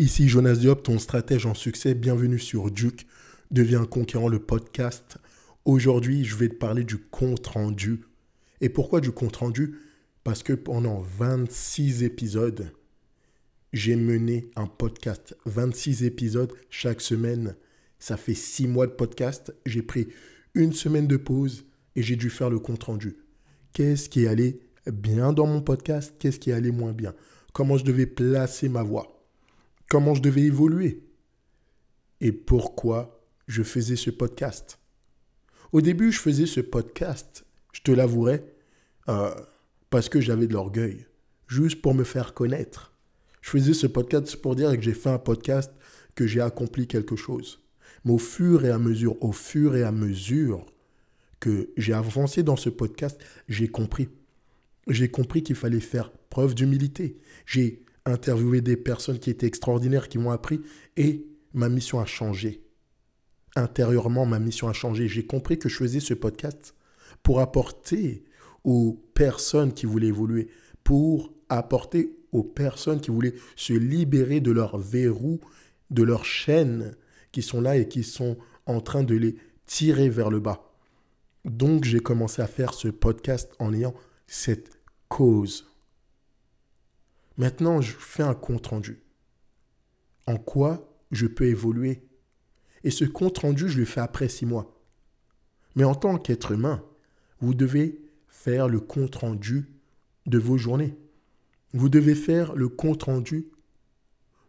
Ici Jonas Diop, ton stratège en succès. Bienvenue sur Duke, deviens conquérant le podcast. Aujourd'hui, je vais te parler du compte rendu. Et pourquoi du compte rendu Parce que pendant 26 épisodes, j'ai mené un podcast. 26 épisodes chaque semaine. Ça fait 6 mois de podcast. J'ai pris une semaine de pause et j'ai dû faire le compte rendu. Qu'est-ce qui est allé bien dans mon podcast? Qu'est-ce qui est allé moins bien? Comment je devais placer ma voix? Comment je devais évoluer Et pourquoi je faisais ce podcast Au début, je faisais ce podcast, je te l'avouerai, euh, parce que j'avais de l'orgueil, juste pour me faire connaître. Je faisais ce podcast pour dire que j'ai fait un podcast, que j'ai accompli quelque chose. Mais au fur et à mesure, au fur et à mesure que j'ai avancé dans ce podcast, j'ai compris. J'ai compris qu'il fallait faire preuve d'humilité. J'ai interviewé des personnes qui étaient extraordinaires, qui m'ont appris, et ma mission a changé. Intérieurement, ma mission a changé. J'ai compris que je faisais ce podcast pour apporter aux personnes qui voulaient évoluer, pour apporter aux personnes qui voulaient se libérer de leurs verrous, de leurs chaînes qui sont là et qui sont en train de les tirer vers le bas. Donc j'ai commencé à faire ce podcast en ayant cette cause. Maintenant, je fais un compte rendu. En quoi je peux évoluer? Et ce compte rendu, je le fais après six mois. Mais en tant qu'être humain, vous devez faire le compte rendu de vos journées. Vous devez faire le compte rendu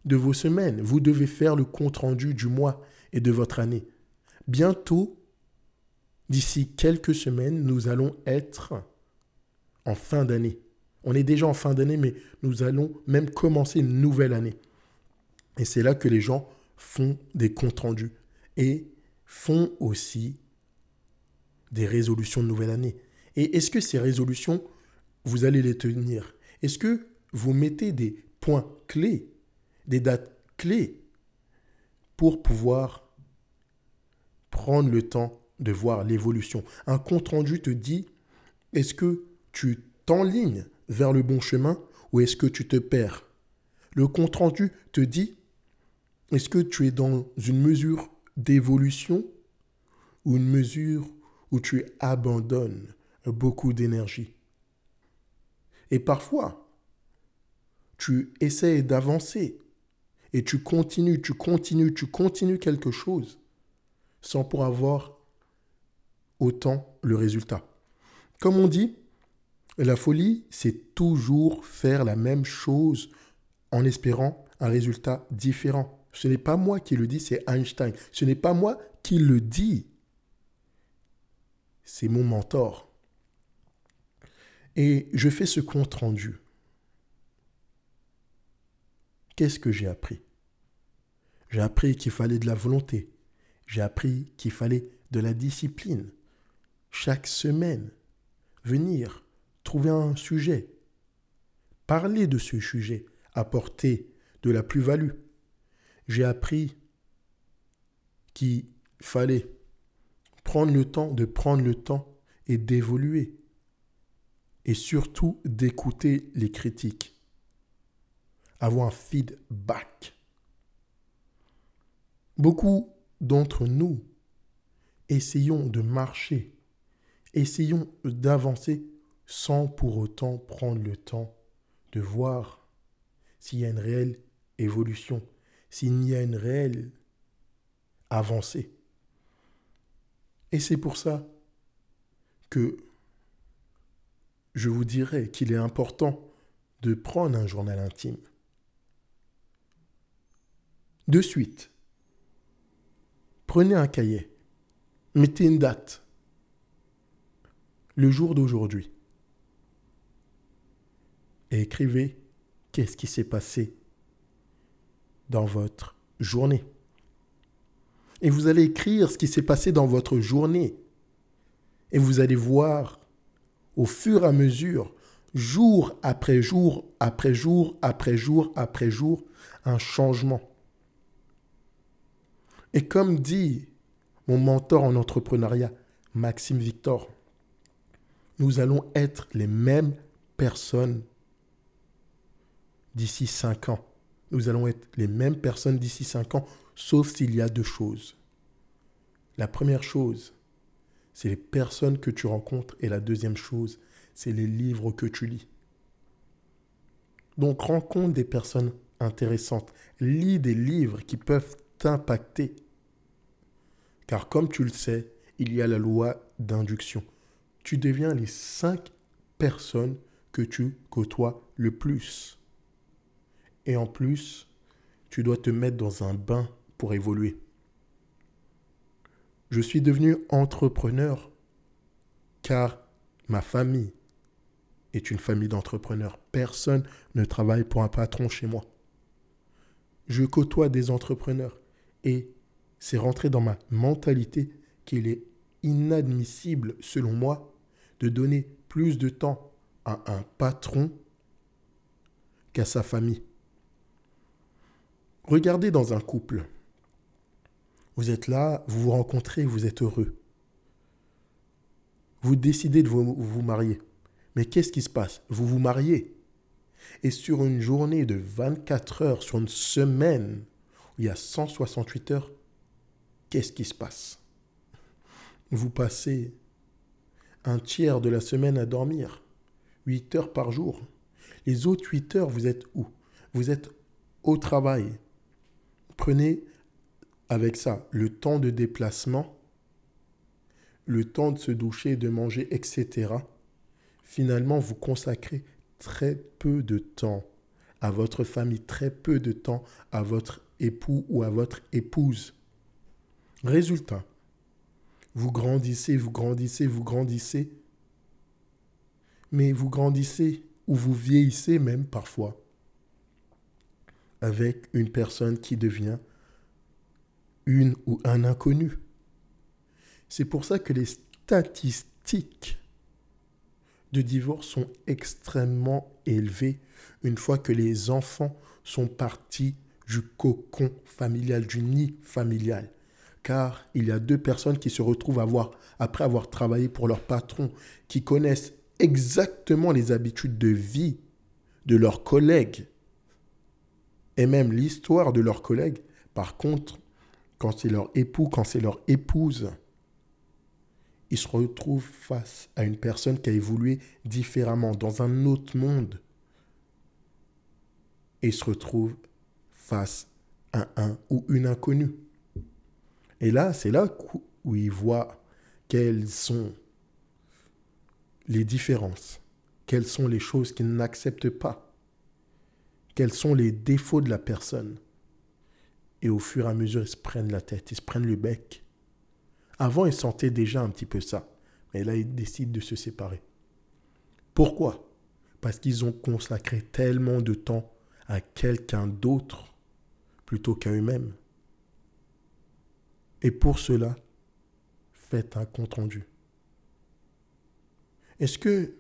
de vos semaines. Vous devez faire le compte rendu du mois et de votre année. Bientôt, d'ici quelques semaines, nous allons être en fin d'année. On est déjà en fin d'année, mais nous allons même commencer une nouvelle année. Et c'est là que les gens font des comptes rendus et font aussi des résolutions de nouvelle année. Et est-ce que ces résolutions, vous allez les tenir? Est-ce que vous mettez des points clés, des dates clés pour pouvoir prendre le temps de voir l'évolution? Un compte rendu te dit, est-ce que tu t'enlignes vers le bon chemin ou est-ce que tu te perds? Le compte rendu te dit est-ce que tu es dans une mesure d'évolution ou une mesure où tu abandonnes beaucoup d'énergie? Et parfois, tu essaies d'avancer et tu continues, tu continues, tu continues quelque chose sans pour avoir autant le résultat. Comme on dit, la folie, c'est toujours faire la même chose en espérant un résultat différent. Ce n'est pas moi qui le dis, c'est Einstein. Ce n'est pas moi qui le dis. C'est mon mentor. Et je fais ce compte rendu. Qu'est-ce que j'ai appris? J'ai appris qu'il fallait de la volonté. J'ai appris qu'il fallait de la discipline. Chaque semaine, venir trouver un sujet, parler de ce sujet, apporter de la plus-value. J'ai appris qu'il fallait prendre le temps de prendre le temps et d'évoluer. Et surtout d'écouter les critiques. Avoir un feedback. Beaucoup d'entre nous essayons de marcher, essayons d'avancer sans pour autant prendre le temps de voir s'il y a une réelle évolution, s'il y a une réelle avancée. Et c'est pour ça que je vous dirais qu'il est important de prendre un journal intime. De suite, prenez un cahier, mettez une date, le jour d'aujourd'hui et écrivez qu'est-ce qui s'est passé dans votre journée. Et vous allez écrire ce qui s'est passé dans votre journée. Et vous allez voir au fur et à mesure, jour après jour, après jour, après jour, après jour, un changement. Et comme dit mon mentor en entrepreneuriat, Maxime Victor, nous allons être les mêmes personnes d'ici cinq ans. nous allons être les mêmes personnes d'ici 5 ans, sauf s'il y a deux choses. La première chose, c'est les personnes que tu rencontres et la deuxième chose, c'est les livres que tu lis. Donc rencontre des personnes intéressantes, lis des livres qui peuvent t'impacter. Car comme tu le sais, il y a la loi d'induction. Tu deviens les cinq personnes que tu côtoies le plus. Et en plus, tu dois te mettre dans un bain pour évoluer. Je suis devenu entrepreneur car ma famille est une famille d'entrepreneurs. Personne ne travaille pour un patron chez moi. Je côtoie des entrepreneurs et c'est rentré dans ma mentalité qu'il est inadmissible, selon moi, de donner plus de temps à un patron qu'à sa famille. Regardez dans un couple. Vous êtes là, vous vous rencontrez, vous êtes heureux. Vous décidez de vous, marier. Mais qu'est-ce qui se passe? Vous vous mariez. Et sur une journée de 24 heures, sur une semaine, il y a 168 heures, qu'est-ce qui se passe? Vous passez un tiers de la semaine à dormir, 8 heures par jour. Les autres 8 heures, vous êtes où? Vous êtes au travail. Prenez avec ça le temps de déplacement, le temps de se doucher, de manger, etc. Finalement, vous consacrez très peu de temps à votre famille, très peu de temps à votre époux ou à votre épouse. Résultat, vous grandissez, vous grandissez, vous grandissez, mais vous grandissez ou vous vieillissez même parfois avec une personne qui devient une ou un inconnu. C'est pour ça que les statistiques de divorce sont extrêmement élevées une fois que les enfants sont partis du cocon familial, du nid familial. Car il y a deux personnes qui se retrouvent avoir, après avoir travaillé pour leur patron, qui connaissent exactement les habitudes de vie de leurs collègues et même l'histoire de leurs collègues. Par contre, quand c'est leur époux, quand c'est leur épouse, ils se retrouvent face à une personne qui a évolué différemment, dans un autre monde. Et ils se retrouvent face à un ou une inconnue. Et là, c'est là où ils voient quelles sont les différences, quelles sont les choses qu'ils n'acceptent pas, quels sont les défauts de la personne. Et au fur et à mesure, ils se prennent la tête, ils se prennent le bec. Avant, ils sentaient déjà un petit peu ça. Mais là, ils décident de se séparer. Pourquoi? Parce qu'ils ont consacré tellement de temps à quelqu'un d'autre plutôt qu'à eux-mêmes. Et pour cela, faites un compte-rendu. Est-ce que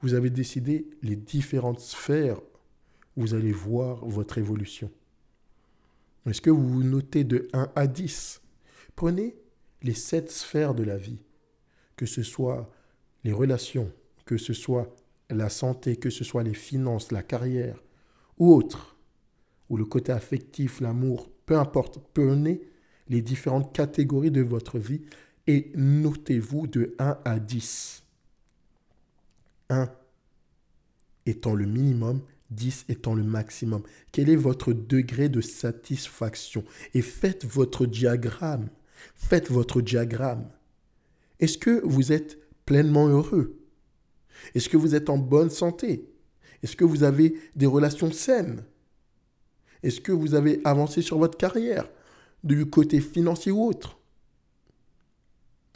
vous avez décidé les différentes sphères vous allez voir votre évolution. Est-ce que vous notez de 1 à 10 Prenez les sept sphères de la vie, que ce soit les relations, que ce soit la santé, que ce soit les finances, la carrière ou autre, ou le côté affectif, l'amour, peu importe, prenez les différentes catégories de votre vie et notez-vous de 1 à 10. 1 étant le minimum 10 étant le maximum. Quel est votre degré de satisfaction? Et faites votre diagramme. Faites votre diagramme. Est-ce que vous êtes pleinement heureux? Est-ce que vous êtes en bonne santé? Est-ce que vous avez des relations saines? Est-ce que vous avez avancé sur votre carrière du côté financier ou autre?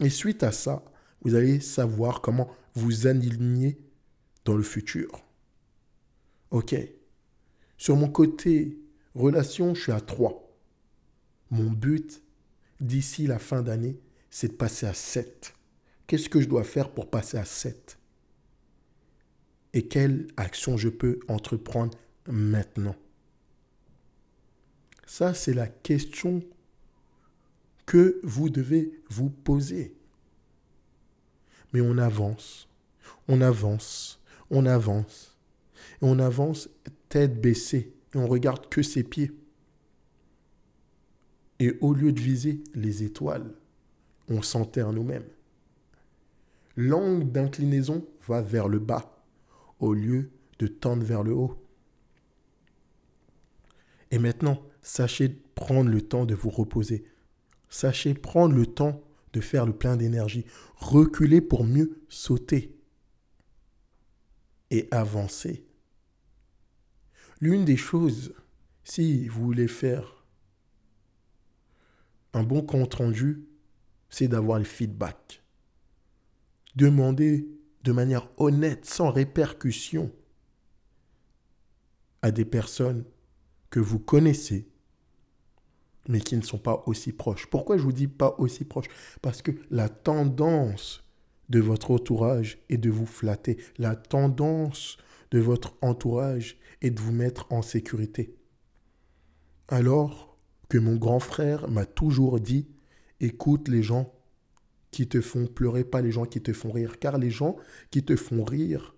Et suite à ça, vous allez savoir comment vous aligner dans le futur. Ok. Sur mon côté relation, je suis à 3. Mon but d'ici la fin d'année, c'est de passer à 7. Qu'est-ce que je dois faire pour passer à 7 Et quelle action je peux entreprendre maintenant? Ça, c'est la question que vous devez vous poser. Mais on avance, on avance, on avance on avance tête baissée, et on regarde que ses pieds. Et au lieu de viser les étoiles, on s'enterre nous-mêmes. L'angle d'inclinaison va vers le bas au lieu de tendre vers le haut. Et maintenant, sachez prendre le temps de vous reposer. Sachez prendre le temps de faire le plein d'énergie. Reculer pour mieux sauter et avancer. L'une des choses, si vous voulez faire un bon compte rendu, c'est d'avoir le feedback. Demandez de manière honnête, sans répercussion, à des personnes que vous connaissez, mais qui ne sont pas aussi proches. Pourquoi je vous dis pas aussi proches? Parce que la tendance de votre entourage est de vous flatter. La tendance de votre entourage est de vous mettre en sécurité. Alors que mon grand frère m'a toujours dit, écoute les gens qui te font pleurer, pas les gens qui te font rire, car les gens qui te font rire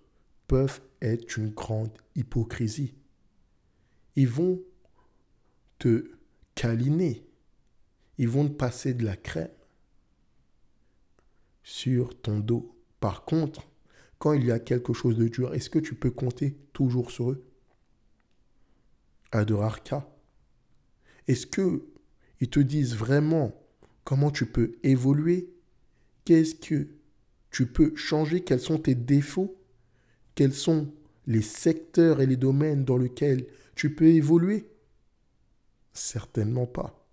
peuvent être une grande hypocrisie. Ils vont te câliner, ils vont te passer de la crème sur ton dos. Par contre, quand il y a quelque chose de dur, est-ce que tu peux compter toujours sur eux? À de rares cas. Est-ce que ils te disent vraiment comment tu peux évoluer? Qu'est-ce que tu peux changer? Quels sont tes défauts? Quels sont les secteurs et les domaines dans lesquels tu peux évoluer? Certainement pas.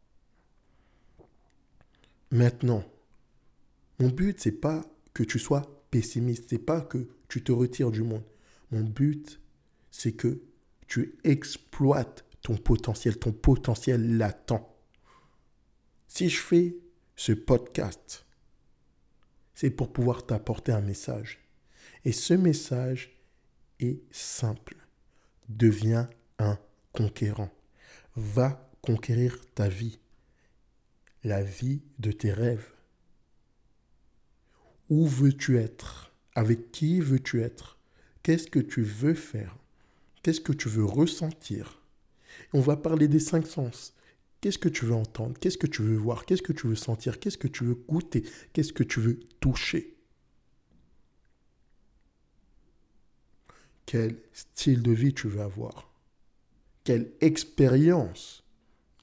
Maintenant, mon but, c'est pas que tu sois pessimiste, c'est pas que tu te retires du monde. Mon but, c'est que tu exploites ton potentiel, ton potentiel latent. Si je fais ce podcast, c'est pour pouvoir t'apporter un message. Et ce message est simple. Deviens un conquérant. Va conquérir ta vie, la vie de tes rêves. Où veux-tu être? Avec qui veux-tu être? Qu'est-ce que tu veux faire? Qu'est-ce que tu veux ressentir? On va parler des cinq sens. Qu'est-ce que tu veux entendre? Qu'est-ce que tu veux voir? Qu'est-ce que tu veux sentir? Qu'est-ce que tu veux goûter? Qu'est-ce que tu veux toucher? Quel style de vie tu veux avoir? Quelle expérience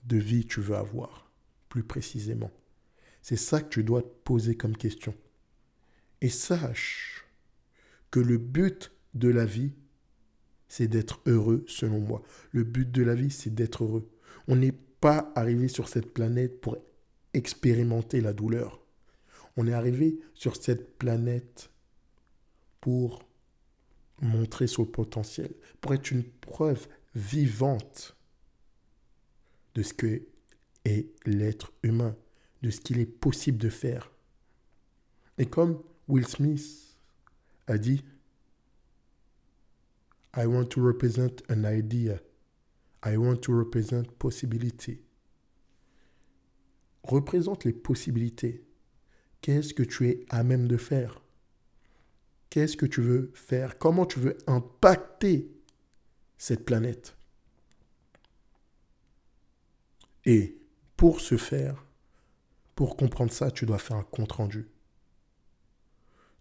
de vie tu veux avoir Plus précisément? C'est ça que tu dois te poser comme question. Et sache que le but de la vie, c'est d'être heureux selon moi. Le but de la vie, c'est d'être heureux. On n'est pas arrivé sur cette planète pour expérimenter la douleur. On est arrivé sur cette planète pour montrer son potentiel, pour être une preuve vivante de ce que est l'être humain, de ce qu'il est possible de faire. Et comme Will Smith a dit, I want to represent an idea I want to represent possibility. Représente les possibilités. Qu'est-ce que tu es à même de faire? Qu'est-ce que tu veux faire? Comment tu veux impacter cette planète? Et pour ce faire, pour comprendre ça, tu dois faire un compte-rendu.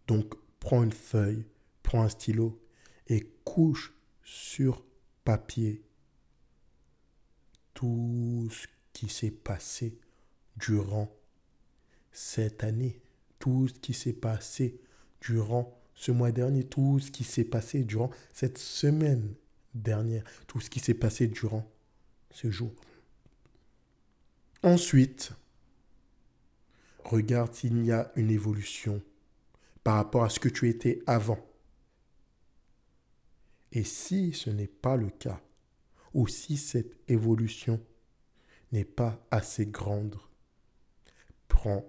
Donc, prends une feuille, prends un stylo et couche sur papier tout ce qui s'est passé durant cette année, tout ce qui s'est passé durant ce mois dernier, tout ce qui s'est passé durant cette semaine dernière, tout ce qui s'est passé durant ce jour. Ensuite, regarde s'il y a une évolution par rapport à ce que tu étais avant. Et si ce n'est pas le cas, ou si cette évolution n'est pas assez grande, prends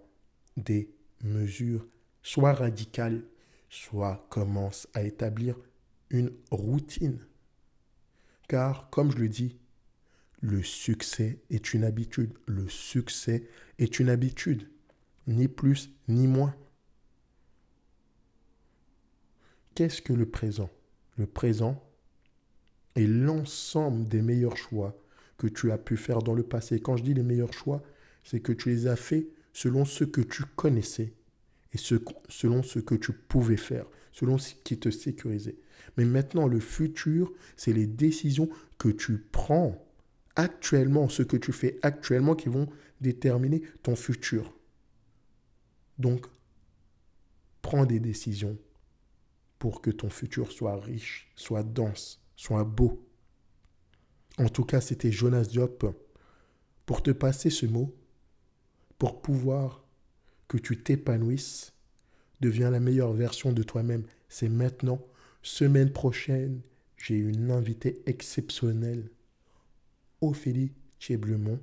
des mesures, soit radicales, soit commence à établir une routine. Car, comme je le dis, le succès est une habitude. Le succès est une habitude. Ni plus, ni moins. Qu'est-ce que le présent? Le présent, et l'ensemble des meilleurs choix que tu as pu faire dans le passé. Quand je dis les meilleurs choix, c'est que tu les as faits selon ce que tu connaissais et selon ce que tu pouvais faire, selon ce qui te sécurisait. Mais maintenant, le futur, c'est les décisions que tu prends actuellement, ce que tu fais actuellement qui vont déterminer ton futur. Donc, prends des décisions pour que ton futur soit riche, soit dense, soit beau. En tout cas, c'était Jonas Diop pour te passer ce mot, pour pouvoir que tu t'épanouisses, deviens la meilleure version de toi-même. C'est maintenant. Semaine prochaine, j'ai une invitée exceptionnelle, Ophélie Thieblemont,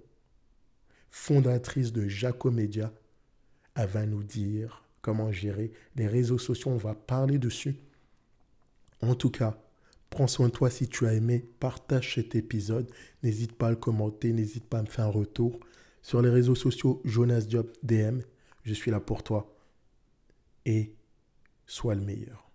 fondatrice de Jacomédia. Elle va nous dire comment gérer les réseaux sociaux. On va parler dessus. En tout cas, prends soin de toi si tu as aimé. Partage cet épisode. N'hésite pas à le commenter. N'hésite pas à me faire un retour. Sur les réseaux sociaux, Jonas Diop DM. Je suis là pour toi. Et sois le meilleur.